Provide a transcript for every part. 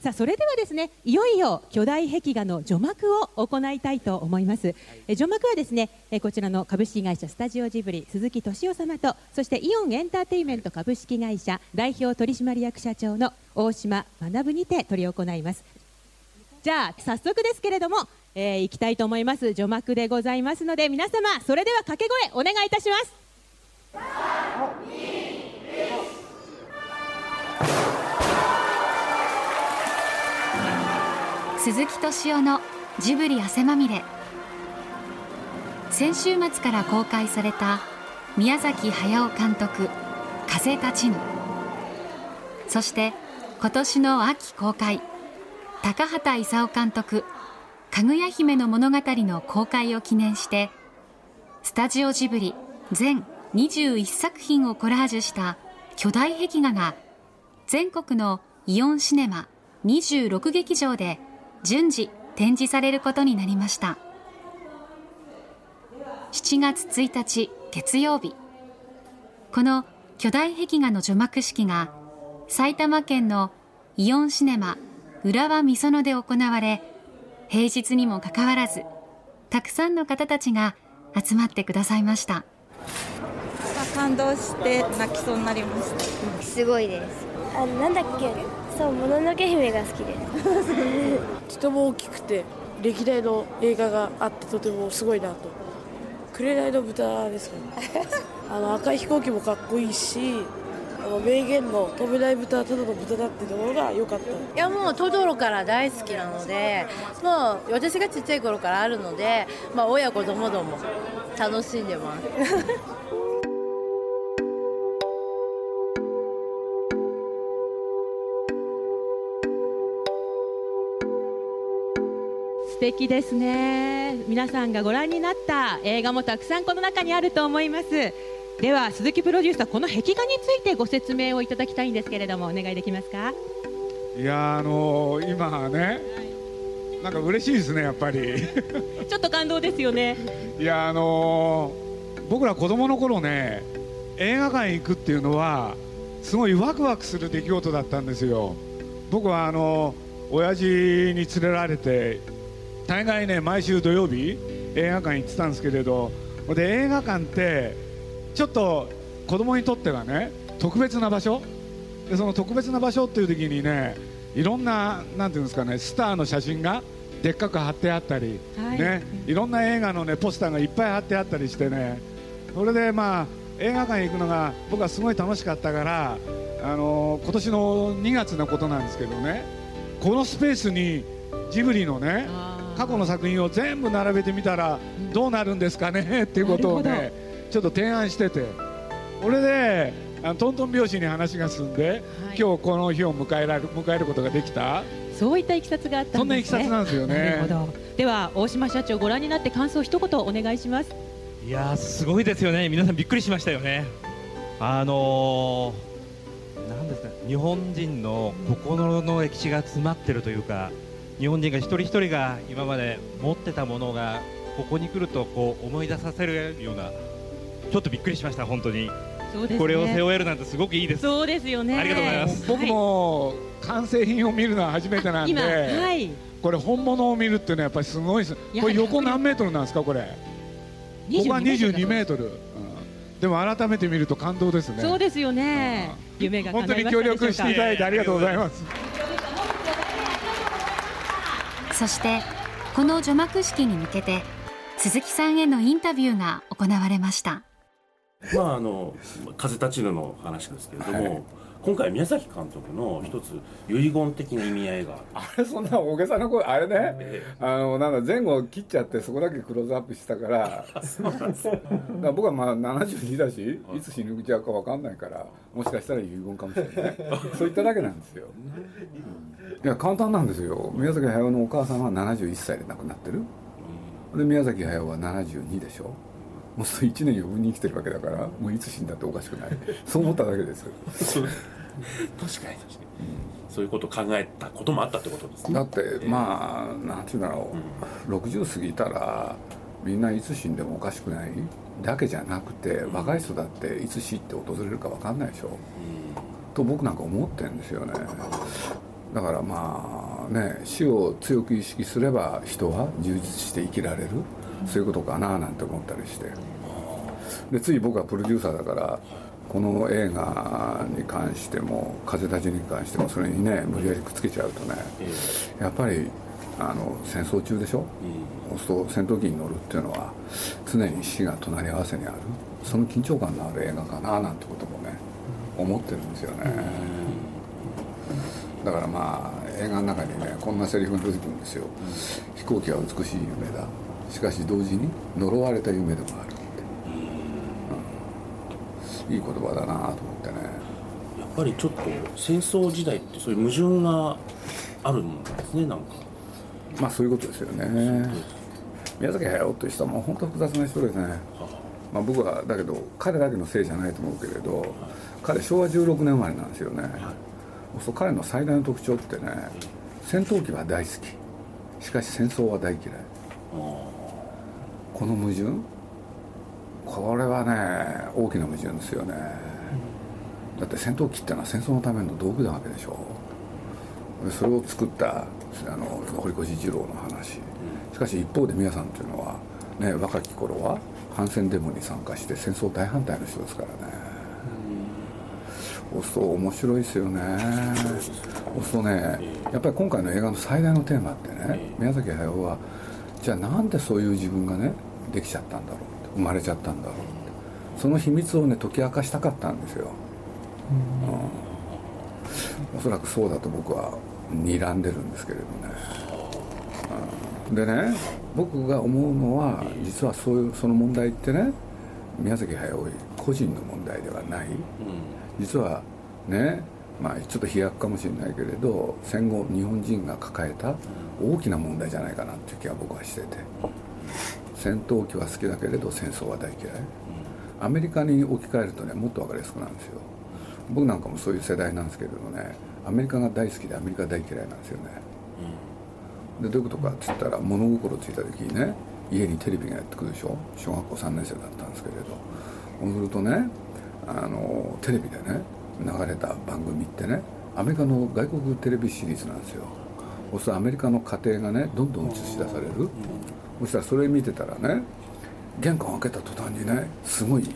さあそれではですねいよいよ巨大壁画の除幕を行いたいと思います、え除幕はですねえこちらの株式会社スタジオジブリ鈴木敏夫様とそしてイオンエンターテインメント株式会社代表取締役社長の大島学にて執り行います。じゃあ早速ですけれども、えー、行きたいと思います。除幕でございますので皆様それでは掛け声お願いいたします鈴木敏夫のジブリ汗まみれ。先週末から公開された宮崎駿監督「風立ちぬ」そして今年の秋公開高畑勲監督「かぐや姫の物語」の公開を記念してスタジオジブリ全21作品をコラージュした巨大壁画が全国のイオンシネマ26劇場で順次展示されることになりました。7月1日月曜日。この巨大壁画の除幕式が埼玉県のイオンシネマ浦和美園で行われ平日にもかかわらずたくさんの方たちが集まってくださいました。感動して泣きそうになりました。すごいです。あなんだっけ？そうもののけ姫が好きです。とても大きくて歴代の映画があってとてもすごいなと。紅の豚ですかね。あの赤い飛行機もかっこいいしあの名言の飛べない豚はただの豚だっていうところが良かった。いやもうトドロから大好きなのでもう私がちっちゃい頃からあるので、まあ、親子ともども楽しんでます素敵ですね。皆さんがご覧になった映画もたくさんこの中にあると思います。では鈴木プロデューサーこの壁画についてご説明をいただきたいんですけれどもお願いできますか？いやあのー、今ね、はい、なんか嬉しいですねやっぱり。ちょっと感動ですよね。いやあのー、僕ら子供の頃ね映画館行くっていうのはすごいワクワクする出来事だったんですよ。僕はあのー、親父に連れられて大概ね毎週土曜日映画館行ってたんですけれどで映画館ってちょっと子供にとってはね特別な場所。でその特別な場所っていう時にねいろんななんていうんですかねスターの写真がでっかく貼ってあったり、はい、ね、いろんな映画の、ね、ポスターがいっぱい貼ってあったりしてね。それでまあ映画館行くのが僕はすごい楽しかったからあの今年の2月のことなんですけどねこのスペースにジブリのね過去の作品を全部並べてみたらどうなるんですかね？っていうことをねちょっと提案してて。これであのトントン拍子に話が進んで、はい、今日この日を迎えられ迎えることができた？そういったいきさつがあったんですね。そんないきさつなんですよね。では大島社長ご覧になって感想一言お願いします。いやすごいですよね。皆さんびっくりしましたよね。あのー、なんですか日本人の心の歴史が詰まってるというか日本人が一人一人が今まで持ってたものがここに来るとこう思い出させるようなちょっとびっくりしました本当に、ね、これを背負えるなんてすごくいいです。そうですよね。ありがとうございます。僕も完成品を見るのは初めてなんで、はい、これ本物を見るっていうのはやっぱりすごいです。これ横何メートルなんですかこれ？ここは22メートル、うん、でも改めて見ると感動ですね。そうですよね、うん、夢が本当に協力していただいてありがとうございますそしてこの除幕式に向けて鈴木さんへのインタビューが行われました。まああの風立ちぬの話ですけれども、今回宮崎監督の一つ遺言的な意味合いが。あれそんな大げさな声あれね、えー、あのなんか前後切っちゃってそこだけクローズアップしたから。そうなんですだ僕はまあ72だしい。つ死ぬちゃうか分かんないからもしかしたら遺言かもしれない。そういっただけなんですよ、うんいや簡単なんですよ。宮崎駿のお母さんは71歳で亡くなってる。で宮崎駿は72でしょもうそ1年余分に生きてるわけだからもういつ死んだっておかしくない。そう思っただけです。確かに確かに、うん、そういうことを考えたこともあったってことですね。だってまあなんていうんだろう、うん、60過ぎたらみんないつ死んでもおかしくない？だけじゃなくて若い人だっていつ死って訪れるか分かんないでしょ、うん、と僕なんか思ってるんですよね。だからまあね死を強く意識すれば人は充実して生きられるそういうことかななんて思ったりして。でつい僕はプロデューサーだからこの映画に関しても「風立ちぬ」に関してもそれにね無理やりくっつけちゃうとねやっぱりあの戦争中でしょ、そうすると戦闘機に乗るっていうのは常に死が隣り合わせにある。その緊張感のある映画かななんてこともね思ってるんですよね。だからまあ映画の中にねこんなセリフが出てくるんですよ、飛行機は美しい夢だしかし同時に呪われた夢でもあるって、うん、いい言葉だなと思ってね。やっぱりちょっと戦争時代ってそういう矛盾があるんですねなんか。まあそういうことですよね。宮崎駿という人はもう本当複雑な人ですね、まあ、僕はだけど彼だけのせいじゃないと思うけれど彼昭和16年生まれなんですよね、そう彼の最大の特徴ってね戦闘機は大好き。しかし戦争は大嫌いこの矛盾？これはね大きな矛盾ですよね。だって戦闘機ってのは戦争のための道具なわけでしょ。でそれを作ったあの堀越二郎の話。しかし一方で皆さんっていうのは、ね、若き頃は反戦デモに参加して戦争大反対の人ですからね。そう面白いですよね。そうねやっぱり今回の映画の最大のテーマってね宮崎駿はじゃあなんでそういう自分がねできちゃったんだろう生まれちゃったんだろうって。その秘密をね解き明かしたかったんですよ、うん、おそらくそうだと僕は睨んでるんですけれどね、うん、でね僕が思うのは実はそういうその問題ってね宮崎駿個人の問題ではない、実はねまあちょっと飛躍かもしれないけれど戦後日本人が抱えた大きな問題じゃないかなっていう気は僕はしてて戦闘機は好きだけれど戦争は大嫌い。アメリカに置き換えるとねもっと分かりやすくなるんですよ。僕なんかもそういう世代なんですけれどねアメリカが大好きでアメリカ大嫌いなんですよね。でどういうことかって言ったら物心ついた時にね家にテレビがやってくるでしょ。小学校3年生だったんですけれど。そうするとねあのテレビでね流れた番組ってねアメリカの外国テレビシリーズなんですよ。そうするとアメリカの家庭がねどんどん映し出されるそしたらそれ見てたらね玄関開けた途端にねすごい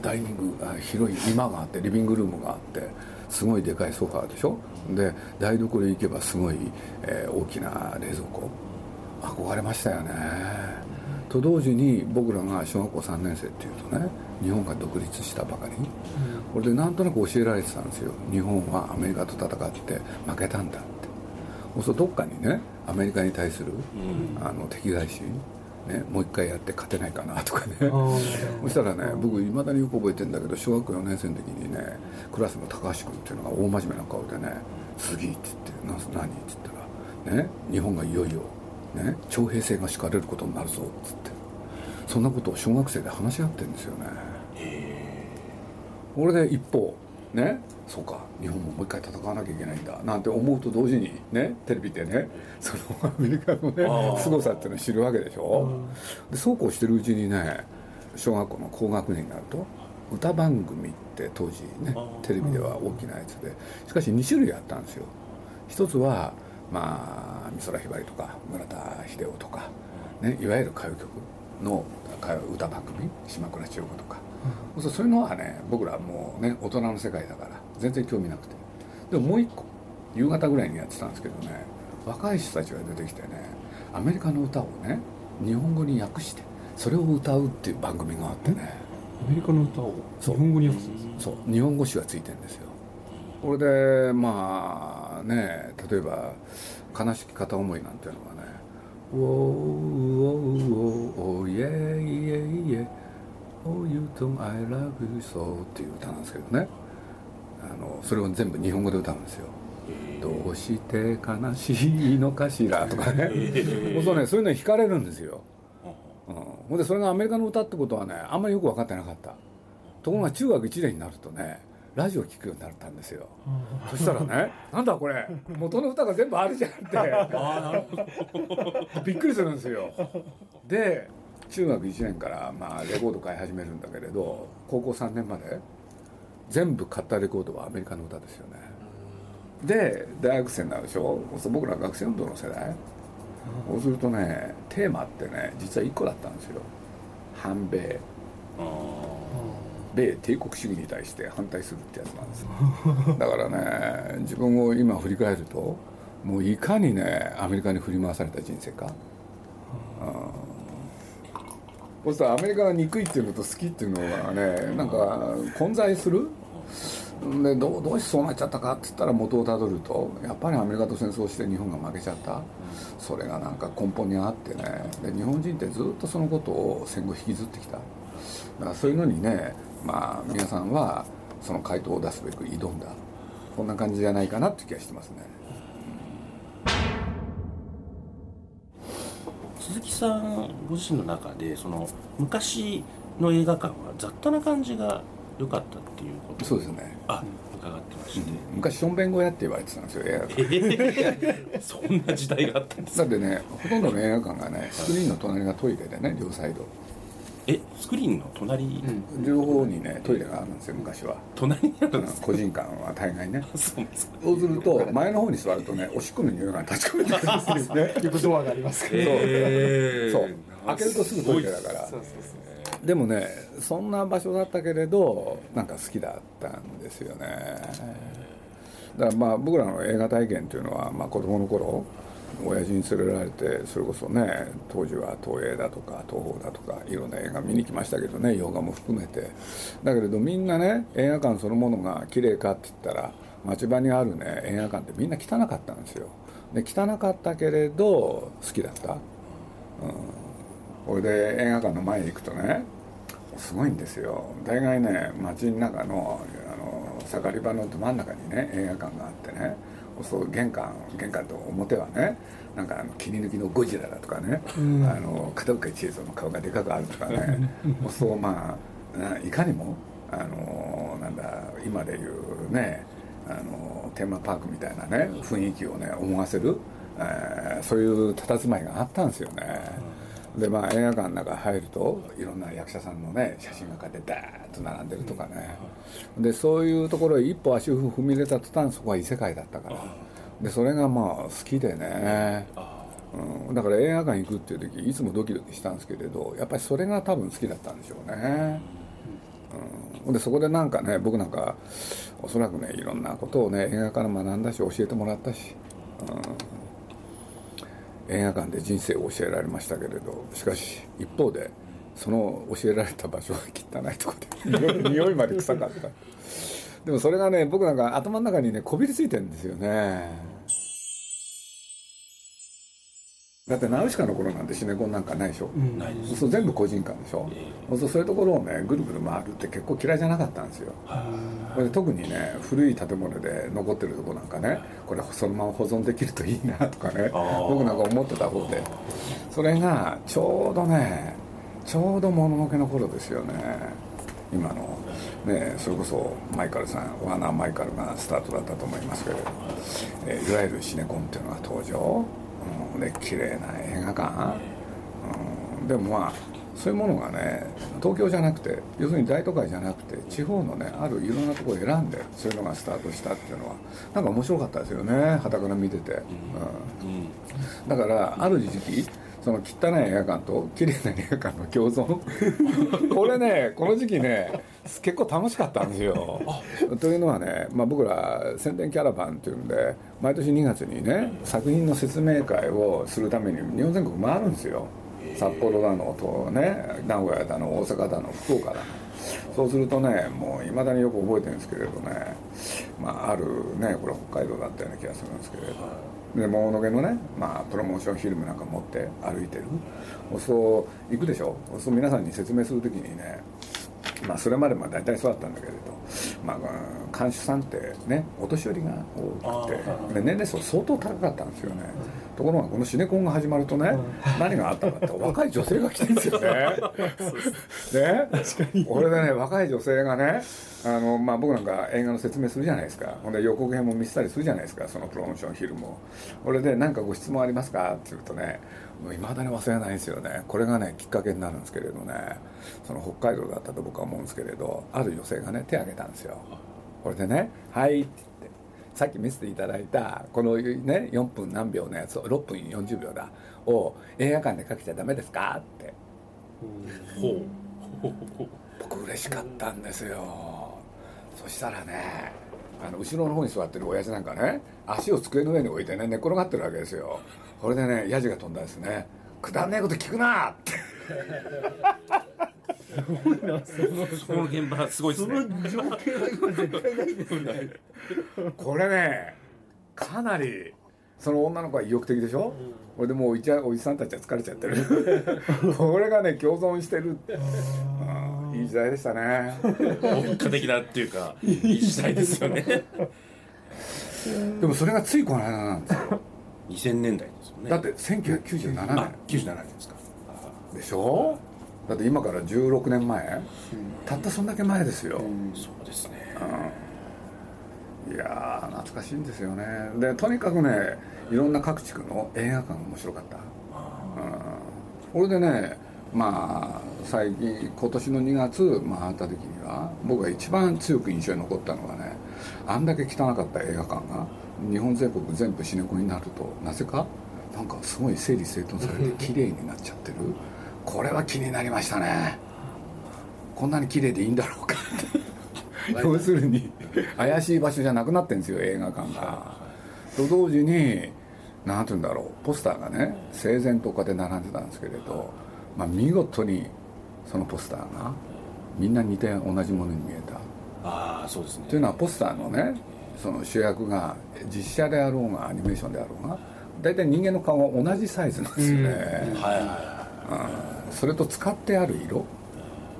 ダイニングあ広い居間があってリビングルームがあってすごいでかいソファーでしょ？で台所へ行けばすごい、えー、大きな冷蔵庫。憧れましたよね。と同時に僕らが小学校3年生っていうとね日本が独立したばかり、これでなんとなく教えられてたんですよ。日本はアメリカと戦って負けたんだって。そうどっかにねアメリカに対する、あの敵対心ね、もう一回やって勝てないかなとかね。そしたらね僕いまだによく覚えてるんだけど小学校4年生の時にねクラスの高橋君っていうのが大真面目な顔でね「次」って言って「何?」って言ったら「ね日本がいよいよ、ね、徴兵制が敷かれることになるぞ」っつって。そんなことを小学生で話し合ってるんですよね。俺で一方ね。そうか。日本ももう一回戦わなきゃいけないんだ。なんて思うと同時にねテレビでねそのアメリカのね凄さっていうのを知るわけでしょ？でそうこうしてるうちにね小学校の高学年になると歌番組って当時ねテレビでは大きなやつでしかし2種類あったんですよ。一つはまあ美空ひばりとか村田秀夫とか、ね、いわゆる歌謡曲の歌番組島倉千代子とか、うん、そういうのはね僕らもうね大人の世界だから全然興味なくて。でももう一個夕方ぐらいにやってたんですけどね若い人たちが出てきてねアメリカの歌をね日本語に訳してそれを歌うっていう番組があってね。アメリカの歌を日本語に訳すそう。日本語詞がついてるんですよ。これでまあね例えば「悲しき片思い」なんていうのはね「ウォーウォーウォーおイェイイェイイェイ Oh you don't I love you so」っていう歌なんですけどね。あのそれを全部日本語で歌うんですよ。どうして悲しいのかしらとかね、そうねそういうのに惹かれるんですよ、うん、ほんでそれがアメリカの歌ってことはねあんまりよく分かってなかった。ところが中学1年になるとねラジオ聞くようになったんですよ、そしたらね「なんだこれ元の歌が全部あるじゃん」って。びっくりするんですよ。で中学1年からまあレコード買い始めるんだけれど高校3年まで全部買ったレコードはアメリカの歌ですよね。で大学生になるでしょ？僕ら学生運動の世代。そうするとねテーマってね実は1個だったんですよ。反米。米帝国主義に対して反対するってやつなんですよ。だからね自分を今振り返るともういかにねアメリカに振り回された人生か。そうするとアメリカが憎いっていうのと好きっていうのはねなんか混在する？でどうどうしてそうなっちゃったかって言ったら元をたどるとやっぱりアメリカと戦争して日本が負けちゃった。それがなんか根本にあってね。で日本人ってずっとそのことを戦後引きずってきた。だからそういうのにねまあ皆さんはその回答を出すべく挑んだ。こんな感じじゃないかなって気がしてますね鈴木さんご自身の中でその昔の映画館は雑多な感じが良かったっていうこと。そうですね。あ伺ってまして、うん、昔しょんべん小屋って言われてたんですよ 映画館、えー、そんな時代があったんですだってねほとんどの映画館がねスクリーンの隣がトイレでね両サイドえスクリーンの隣、うん、両方にねトイレがあるんですよ昔は。隣にあるんです個人間は大概ね。そうですか。そうすると前の方に座るとねおしっこの匂いが立ち込めてくるんですよね。よくドアがありますから、えー、そう。開けるとすぐトイレだから。でもねそんな場所だったけれどなんか好きだったんですよね。だからまあ僕らの映画体験っていうのは、まあ、子供の頃親父に連れられてそれこそね当時は東映だとか東宝だとかいろんな映画見に来ましたけどね洋画も含めて。だけれどみんなね映画館そのものが綺麗かって言ったら町場にあるね映画館ってみんな汚かったんですよ。で汚かったけれど好きだった、うん、これで映画館の前に行くとねすごいんですよ。大概ね街の中のあの盛り場のど真ん中にね映画館があってねそう玄関玄関と表はねなんかあの切り抜きのゴジラだとかね、うん、あの片岡千恵蔵の顔がでかくあるとかねそうまあいかにもあのなんだ今でいうねあのテーマパークみたいなね雰囲気をね思わせる、えー、そういう佇まいがあったんですよね。でまあ映画館の中入るといろんな役者さんのね写真がこうやってダーッと並んでるとかね。でそういうところへ一歩足を踏み入れた途端そこは異世界だったから。でそれがまあ好きでね、うん、だから映画館行くっていう時いつもドキドキしたんですけれどやっぱりそれが多分好きだったんでしょうね、うん、でそこでなんかね僕なんかおそらくねいろんなことをね映画から学んだし教えてもらったし、うん。映画館で人生を教えられましたけれどしかし一方でその教えられた場所が汚いとこで 匂いまで臭かった。でもそれがね僕なんか頭の中にねこびりついてるんですよね。だってナウシカの頃なんてシネコンなんかないでしょ、うん、ないです。そう全部個人間でしょ、えー、そうそういうところをねぐるぐる回るって結構嫌いじゃなかったんですよ。で特にね古い建物で残ってるとこなんかねこれそのまま保存できるといいなとかね僕なんか思ってた方で。それがちょうどねちょうどもののけの頃ですよね。今の。ねそれこそマイカルさんワーナー・マイカルがスタートだったと思いますけれど、えー、いわゆるシネコンっていうのが登場うん、で綺麗な映画館、うん、でもまあそういうものがね東京じゃなくて要するに大都会じゃなくて地方のねあるいろんなところを選んでそういうのがスタートしたっていうのはなんか面白かったですよねはたから見てて、うん、だからある時期その汚い映画館と綺麗な映画館の共存 これねこの時期ね結構楽しかったんですよ。というのはね、まあ、僕ら宣伝キャラバンっていうんで毎年2月にね作品の説明会をするために日本全国回るんですよ。札幌だのとね名古屋だの大阪だの福岡だの。そうするとねもういまだによく覚えてるんですけれどね、まあ、あるねこれ北海道だったような気がするんですけれど。でものけのね、まあ、プロモーションフィルムなんか持って歩いてる。そう行くでしょ。そう皆さんに説明する時にねまあそれまでまあ大体そうだったんだけれど、まあ、監修さんってねお年寄りが多くて。で年齢層相当高かったんですよね、ところがこのシネコンが始まるとね、何があったかって 若い女性が来てるんですよね。ね。これでね若い女性がねあの、まあ、僕なんか映画の説明するじゃないですか。ほんで予告編も見せたりするじゃないですか。そのプロモーションフィルムを。これで何かご質問ありますかって言うとねいまだに忘れないんですよね。これがねきっかけになるんですけれどね。その北海道だったと僕は思うんですけれどある女性がね手を挙げたんですよ。これでね「はい」って言ってさっき見せていただいたこのね4分何秒のやつを6分40秒だを映画館でかけちゃダメですか？って。ほう。僕嬉しかったんですよ。そしたらねあの後ろの方に座ってる親父なんかね足を机の上に置いてね寝っ転がってるわけですよ。これでねヤジが飛んだですね。くだんねえこと聞くなってその現場すごいですね。これねかなりその女の子は意欲的でしょ、これでもうおいちゃおじさんたちは疲れちゃってる。これがね共存してる、うんいい時代でしたね。文化的なっていうかいい時代ですよね。でもそれがついこの間なんですよ。2000年代ですよね。だって1997あ年97年ですか。でしょ？だって今から16年前、たったそんだけ前ですよ、そうですね。いやー懐かしいんですよね。でとにかくねいろんな各地区の映画館が面白かった。うん。これでねまあ最近今年の2月回った時には僕が一番強く印象に残ったのがねあんだけ汚かった映画館が日本全国全部シネコンになるとなぜかなんかすごい整理整頓されて 綺麗になっちゃってるこれは気になりましたね。こんなに綺麗でいいんだろうか。要するに。怪しい場所じゃなくなってるんですよ映画館が。と同時に何て言うんだろうポスターがね整然とかで並んでたんですけれど、まあ、見事にそのポスターがみんな似て同じものに見えた。ああそうですね。というのはポスターのねその主役が実写であろうがアニメーションであろうが大体人間の顔が同じサイズなんですよね、はいはうんそれと使ってある色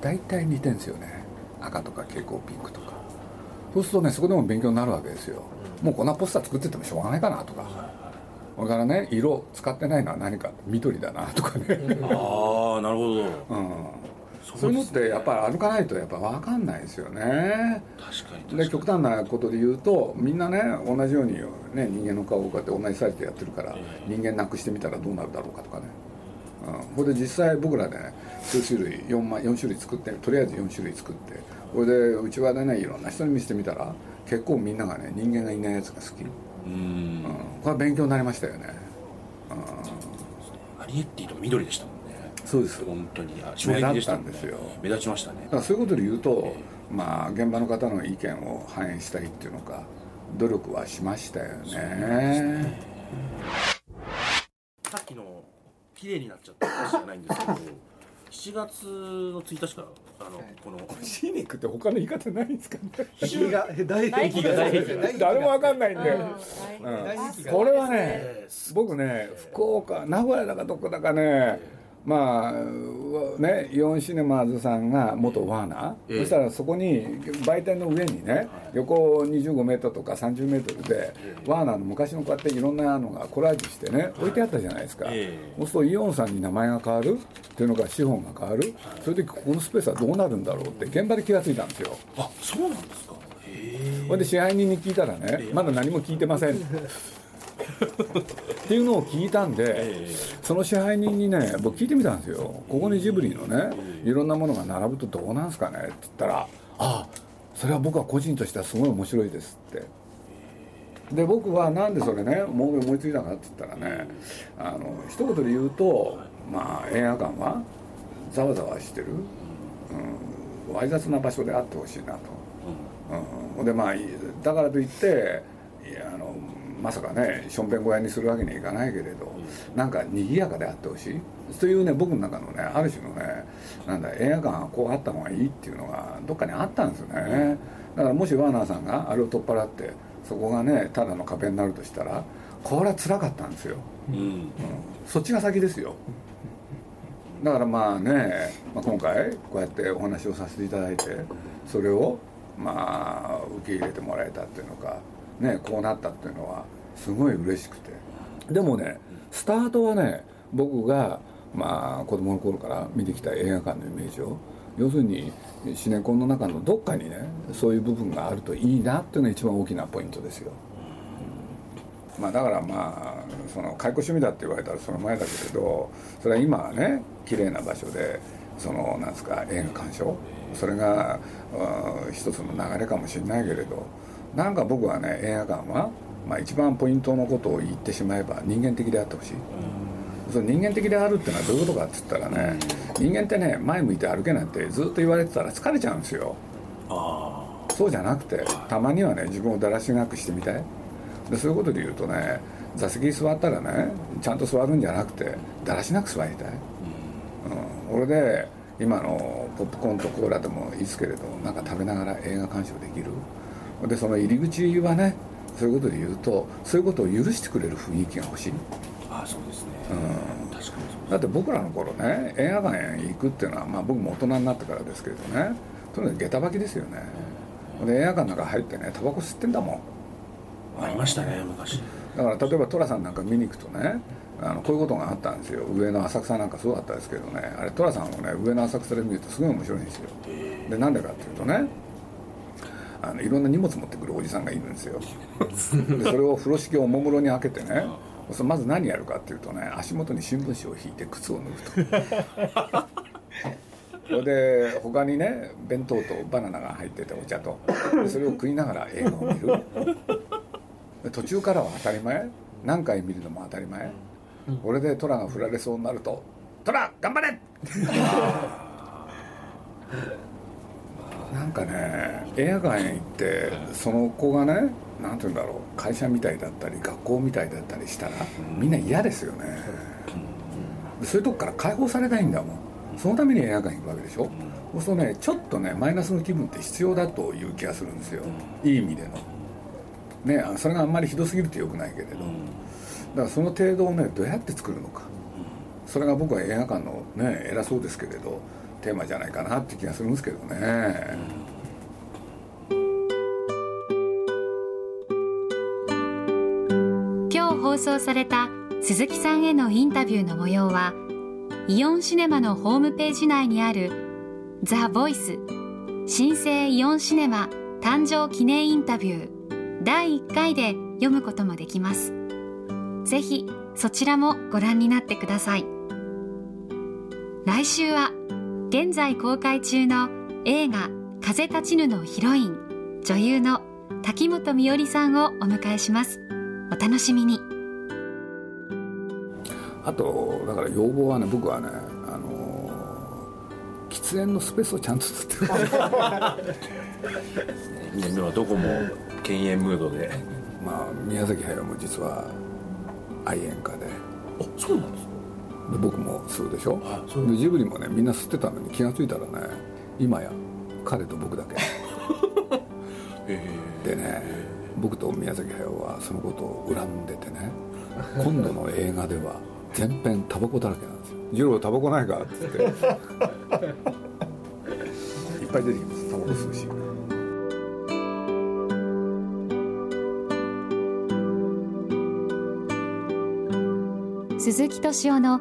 大体似てんですよね。赤とか蛍光ピンクとか。そうするとねそこでも勉強になるわけですよ。もうこんなポスター作っててもしょうがないかなとか。それからね。色使ってないのは何か。緑だなとかね、い ああなるほど。うん、そういうのってやっぱり歩かないとやっぱ分かんないですよね。確かにで極端なことで言うとみんなね同じように、ね、人間の顔をこうやって同じサイズでやってるから人間なくしてみたらどうなるだろうかとかね、うん、これで実際僕らでね数種類 4, 枚4種類作ってとりあえず4種類作ってこれでうちわでねいろんな人に見せてみたら結構みんながね人間がいないやつが好き、うん、うん。これは勉強になりましたよね、アリエッティとか緑でしたもんね。そうです。本当に。あ衝撃でしたんですよ目立ちましたね。だからそういうことで言うと、まあ現場の方の意見を反映したいっていうのか努力はしましたよね。さっきの綺麗になっちゃった話じゃないんですけど7月の1日からあの、このシーニックって他の言い方ないんですかね。液が大液が大液誰もわかんないんで、うん。これはね僕ね福岡名古屋だかどこだかねまあうねイオンシネマーズさんが元ワーナー、ええ。そしたらそこに売店の上にね横25メートルとか30メートルで、ワーナーの昔のこうやっていろんなのがコラージュしてね置いてあったじゃないですか、えそうするとイオンさんに名前が変わるっていうのが資本が変わる。それでここのスペースはどうなるんだろうって現場で気がついたんですよ。あそうなんですか。へほんで支配人に聞いたらねまだ何も聞いてませんっていうのを聞いたんでその支配人にね僕聞いてみたんですよ。ここにジブリのねいろんなものが並ぶとどうなんすかね？って言ったら「ああそれは僕は個人としてはすごい面白いです」って。で僕はなんでそれね思い思いついたかって言ったらねあの一言で言うとまあ映画館はざわざわしてる、うん、わい雑な場所であってほしいなと。うん、でまあいだからといっていやあのまさかねしょんべん小屋にするわけにはいかないけれど、なんか賑やかであってほしい。というね僕の中のねある種のねなんだ映画館はこうあった方がいいっていうのがどっかにあったんですよね。だからもしワーナーさんがあれを取っ払ってそこがねただの壁になるとしたらこれは辛かったんですよ、うん。そっちが先ですよ。だからまあね、まあ、今回こうやってお話をさせていただいてそれをまあ受け入れてもらえたっていうのかねこうなったっていうのはすごい嬉しくて。でもねスタートはね僕がまあ子供の頃から見てきた映画館のイメージを要するにシネコンの中のどっかにねそういう部分があるといいなっていうのが一番大きなポイントですよ。まあ、だからまあその解雇趣味だって言われたらその前だけれどそれは今はね綺麗な場所でそのなんですか映画鑑賞。それがうん一つの流れかもしれないけれどなんか僕はね映画館は、まあ、一番ポイントのことを言ってしまえば人間的であってほしい、その人間的であるっていうのはどういうことかって言ったらね人間ってね前向いて歩けなんてずっと言われてたら疲れちゃうんですよ。そうじゃなくてたまにはね自分をだらしなくしてみたい。でそういうことで言うとね座席に座ったらねちゃんと座るんじゃなくてだらしなく座りたい、うん、俺で今のポップコーンとコーラでもいいですけれどなんか食べながら映画鑑賞できる？でその入り口はねそういうことで言うとそういうことを許してくれる雰囲気が欲しい。あそうですね、うん、確かにだって僕らの頃ね映画館へ行くっていうのは、まあ、僕も大人になってからですけれどねとにかく下駄履きですよね、で映画館の中入ってねタバコ吸ってんだもん。ありましたね昔。だから例えば寅さんなんか見に行くとねあのこういうことがあったんですよ。上野浅草なんかそうだったですけどね。あれ寅さんをね上野浅草で見るとすごい面白いんですよ。でなんでかっていうとねあのいろんな荷物持ってくるおじさんがいるんですよ。でそれを風呂敷をおもむろに開けてねまず何やるかっていうとね足元に新聞紙を引いて靴を脱ぐと。それで他にね弁当とバナナが入っててお茶と。それを食いながら映画を見る。途中からは当たり前。何回見るのも当たり前、うん、俺でトラが振られそうになると「トラ頑張れ!」なんかね映画館へ行ってその子がね何て言うんだろう会社みたいだったり学校みたいだったりしたらみんな嫌ですよね、そういうとこから解放されないんだもん。そのために映画館行くわけでしょ、そうするとねちょっとねマイナスの気分って必要だという気がするんですよ、いい意味での。ねそれがあんまりひどすぎるとよくないけれど、だからその程度をねどうやって作るのか。それが僕は映画館のね偉そうですけれどテーマじゃないかなって気がするんですけどね、今日放送された鈴木さんへのインタビューの模様はイオンシネマのホームページ内にある「ザ・ボイス新生イオンシネマ誕生記念インタビュー」第1回で読むこともできます。ぜひそちらもご覧になってください。来週は現在公開中の映画「風立ちぬ」のヒロイン女優の滝本美織さんをお迎えします。お楽しみに。あとだから要望はね僕はねあのー、喫煙のスペースをちゃんと作ってる。今はどこも犬猿ムードで。まあ宮崎駿も実は愛煙家で。あそうなんですかで僕も吸うでしょ？でジブリもねみんな吸ってたのに気が付いたらね今や彼と僕だけ。でね僕と宮崎駿はそのことを恨んでてね今度の映画では全編タバコだらけなんですよ「二郎タバコないか?」っつって。いっぱい出てきますタバコ吸うし。鈴木敏夫の